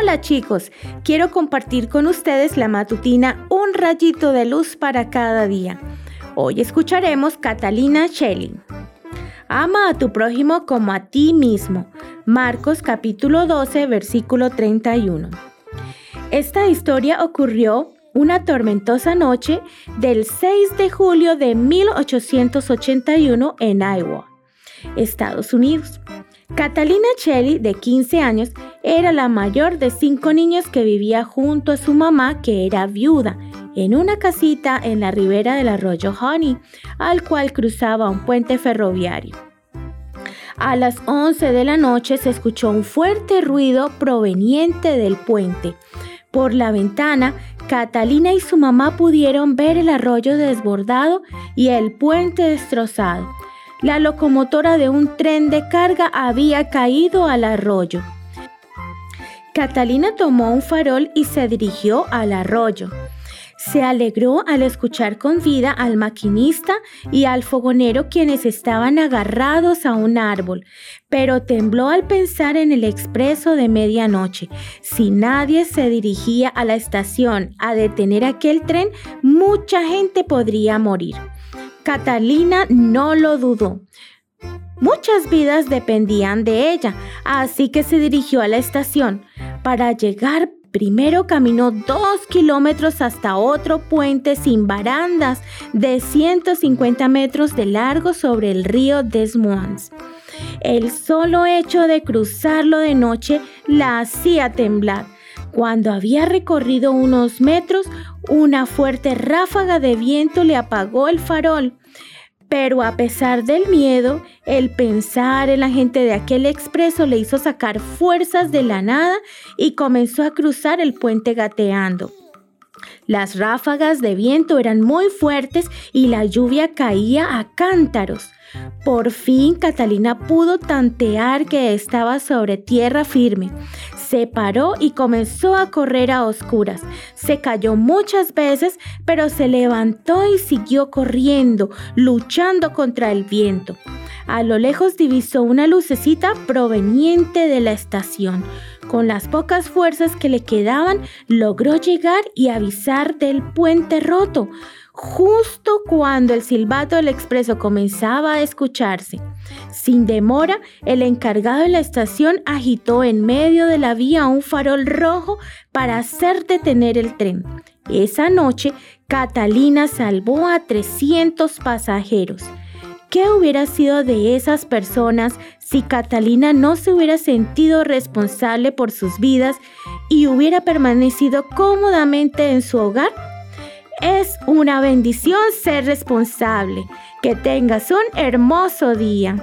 Hola chicos, quiero compartir con ustedes la matutina Un rayito de luz para cada día. Hoy escucharemos Catalina Schelling. Ama a tu prójimo como a ti mismo. Marcos capítulo 12, versículo 31. Esta historia ocurrió una tormentosa noche del 6 de julio de 1881 en Iowa, Estados Unidos. Catalina Shelley, de 15 años, era la mayor de cinco niños que vivía junto a su mamá, que era viuda, en una casita en la ribera del arroyo Honey, al cual cruzaba un puente ferroviario. A las 11 de la noche se escuchó un fuerte ruido proveniente del puente. Por la ventana, Catalina y su mamá pudieron ver el arroyo desbordado y el puente destrozado. La locomotora de un tren de carga había caído al arroyo. Catalina tomó un farol y se dirigió al arroyo. Se alegró al escuchar con vida al maquinista y al fogonero quienes estaban agarrados a un árbol, pero tembló al pensar en el expreso de medianoche. Si nadie se dirigía a la estación a detener aquel tren, mucha gente podría morir. Catalina no lo dudó. Muchas vidas dependían de ella, así que se dirigió a la estación. Para llegar primero caminó dos kilómetros hasta otro puente sin barandas de 150 metros de largo sobre el río Des Moines. El solo hecho de cruzarlo de noche la hacía temblar. Cuando había recorrido unos metros, una fuerte ráfaga de viento le apagó el farol. Pero a pesar del miedo, el pensar en la gente de aquel expreso le hizo sacar fuerzas de la nada y comenzó a cruzar el puente gateando. Las ráfagas de viento eran muy fuertes y la lluvia caía a cántaros. Por fin Catalina pudo tantear que estaba sobre tierra firme. Se paró y comenzó a correr a oscuras. Se cayó muchas veces, pero se levantó y siguió corriendo, luchando contra el viento. A lo lejos divisó una lucecita proveniente de la estación. Con las pocas fuerzas que le quedaban, logró llegar y avisar del puente roto justo cuando el silbato del expreso comenzaba a escucharse. Sin demora, el encargado de la estación agitó en medio de la vía un farol rojo para hacer detener el tren. Esa noche, Catalina salvó a 300 pasajeros. ¿Qué hubiera sido de esas personas si Catalina no se hubiera sentido responsable por sus vidas y hubiera permanecido cómodamente en su hogar? Es una bendición ser responsable. Que tengas un hermoso día.